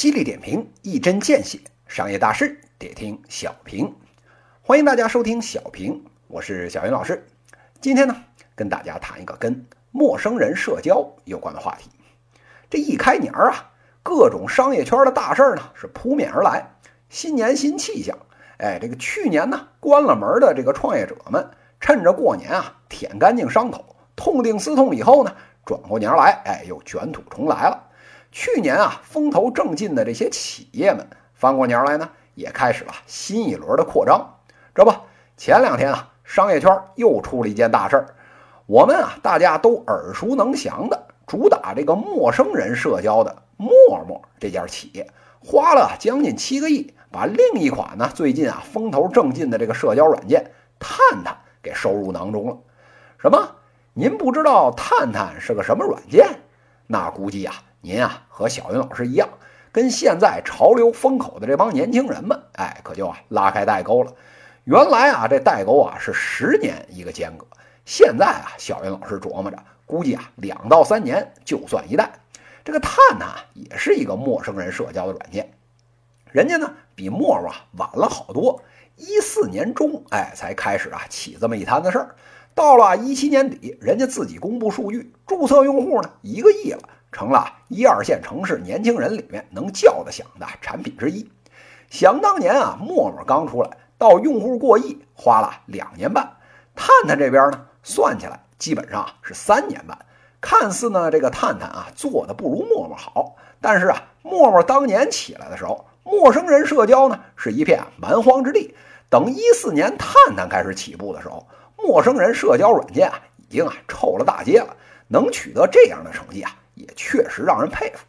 犀利点评，一针见血，商业大事得听小平。欢迎大家收听小平，我是小云老师。今天呢，跟大家谈一个跟陌生人社交有关的话题。这一开年啊，各种商业圈的大事呢是扑面而来，新年新气象。哎，这个去年呢关了门的这个创业者们，趁着过年啊舔干净伤口，痛定思痛以后呢，转过年来，哎，又卷土重来了。去年啊，风头正劲的这些企业们，翻过年来呢，也开始了新一轮的扩张。这不，前两天啊，商业圈又出了一件大事儿。我们啊，大家都耳熟能详的，主打这个陌生人社交的陌陌这家企业，花了将近七个亿，把另一款呢最近啊风头正劲的这个社交软件探探给收入囊中了。什么？您不知道探探是个什么软件？那估计啊。您啊，和小云老师一样，跟现在潮流风口的这帮年轻人们，哎，可就啊拉开代沟了。原来啊，这代沟啊是十年一个间隔，现在啊，小云老师琢磨着，估计啊两到三年就算一代。这个探探，也是一个陌生人社交的软件，人家呢比陌陌啊晚了好多，一四年中哎才开始啊起这么一摊子事儿，到了一七年底，人家自己公布数据，注册用户呢一个亿了。成了一二线城市年轻人里面能叫得响的产品之一。想当年啊，陌陌刚出来，到用户过亿花了两年半。探探这边呢，算起来基本上是三年半。看似呢，这个探探啊做的不如陌陌好，但是啊，陌陌当年起来的时候，陌生人社交呢是一片蛮荒之地。等一四年探探开始起步的时候，陌生人社交软件啊已经啊臭了大街了。能取得这样的成绩啊！也确实让人佩服。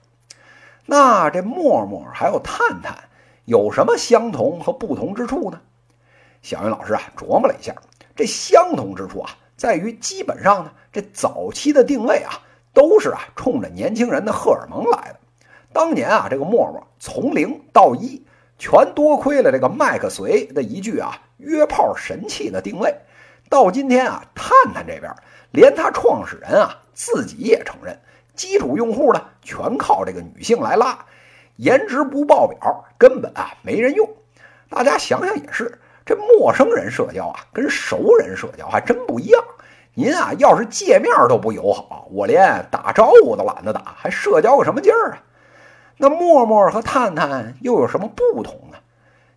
那这陌陌还有探探有什么相同和不同之处呢？小云老师啊琢磨了一下，这相同之处啊在于基本上呢，这早期的定位啊都是啊冲着年轻人的荷尔蒙来的。当年啊这个陌陌从零到一，全多亏了这个麦克隋的一句啊约炮神器的定位。到今天啊，探探这边连他创始人啊自己也承认。基础用户呢，全靠这个女性来拉，颜值不爆表，根本啊没人用。大家想想也是，这陌生人社交啊，跟熟人社交还真不一样。您啊，要是界面都不友好，我连打招呼都懒得打，还社交个什么劲儿啊？那陌陌和探探又有什么不同呢？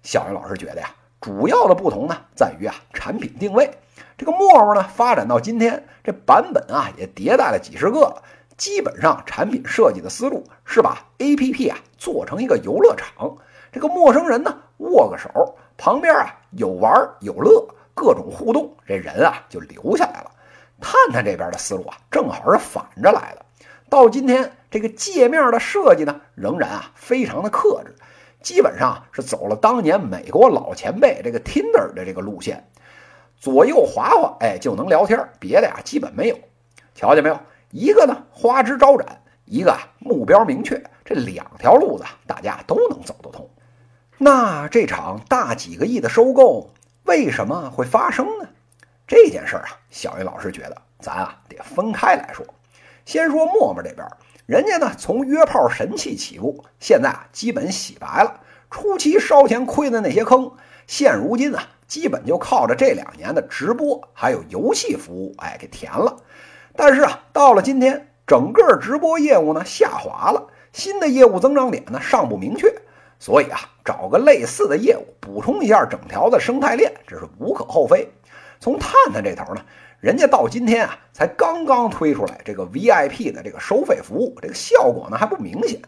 小云老师觉得呀，主要的不同呢，在于啊产品定位。这个陌陌呢，发展到今天，这版本啊也迭代了几十个了。基本上产品设计的思路是把 A P P 啊做成一个游乐场，这个陌生人呢握个手，旁边啊有玩有乐，各种互动，这人啊就留下来了。探探这边的思路啊正好是反着来的，到今天这个界面的设计呢仍然啊非常的克制，基本上是走了当年美国老前辈这个 Tinder 的这个路线，左右滑滑哎就能聊天，别的呀基本没有。瞧见没有？一个呢花枝招展，一个啊目标明确，这两条路子大家都能走得通。那这场大几个亿的收购为什么会发生呢？这件事儿啊，小云老师觉得咱啊得分开来说。先说陌陌这边，人家呢从约炮神器起步，现在啊基本洗白了，初期烧钱亏的那些坑，现如今啊基本就靠着这两年的直播还有游戏服务，哎给填了。但是啊，到了今天，整个直播业务呢下滑了，新的业务增长点呢尚不明确，所以啊，找个类似的业务补充一下整条的生态链，这是无可厚非。从探探这头呢，人家到今天啊才刚刚推出来这个 VIP 的这个收费服务，这个效果呢还不明显。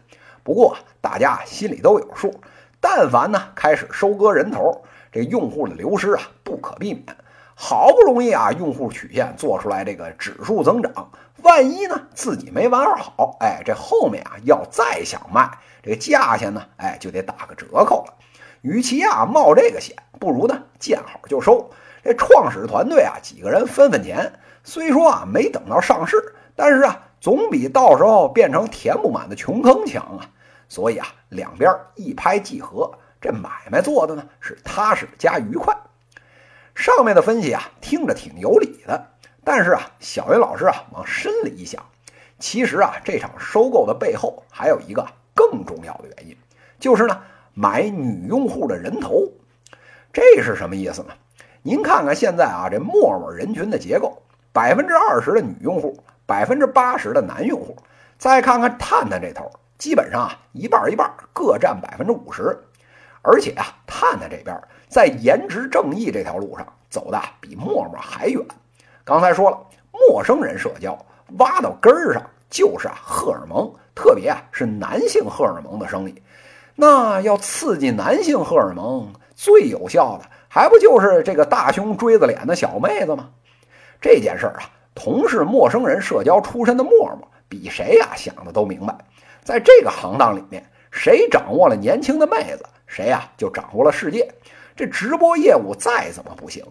不过大家心里都有数，但凡呢开始收割人头，这用户的流失啊不可避免。好不容易啊，用户曲线做出来这个指数增长，万一呢自己没玩好，哎，这后面啊要再想卖，这价钱呢，哎就得打个折扣了。与其啊冒这个险，不如呢见好就收。这创始团队啊几个人分分钱，虽说啊没等到上市，但是啊总比到时候变成填不满的穷坑强啊。所以啊两边一拍即合，这买卖做的呢是踏实加愉快。上面的分析啊，听着挺有理的，但是啊，小云老师啊，往深里一想，其实啊，这场收购的背后还有一个更重要的原因，就是呢买女用户的人头。这是什么意思呢？您看看现在啊，这陌陌人群的结构，百分之二十的女用户，百分之八十的男用户。再看看探探这头，基本上啊一半一半，各占百分之五十。而且啊，探探这边在颜值正义这条路上走的比陌陌还远。刚才说了，陌生人社交挖到根儿上就是啊荷尔蒙，特别啊是男性荷尔蒙的生意。那要刺激男性荷尔蒙，最有效的还不就是这个大胸锥子脸的小妹子吗？这件事儿啊，同是陌生人社交出身的陌陌，比谁呀想的都明白。在这个行当里面，谁掌握了年轻的妹子？谁呀就掌握了世界？这直播业务再怎么不行，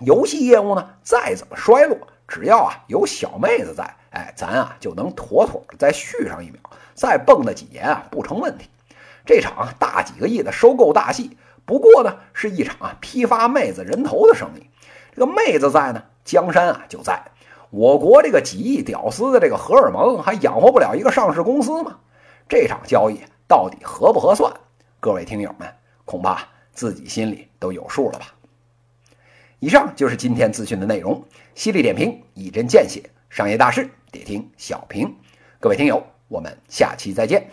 游戏业务呢再怎么衰落，只要啊有小妹子在，哎，咱啊就能妥妥的再续上一秒，再蹦跶几年啊不成问题。这场大几个亿的收购大戏，不过呢是一场啊批发妹子人头的生意。这个妹子在呢，江山啊就在。我国这个几亿屌丝的这个荷尔蒙，还养活不了一个上市公司吗？这场交易到底合不合算？各位听友们，恐怕自己心里都有数了吧。以上就是今天资讯的内容，犀利点评，一针见血，商业大事得听小平。各位听友，我们下期再见。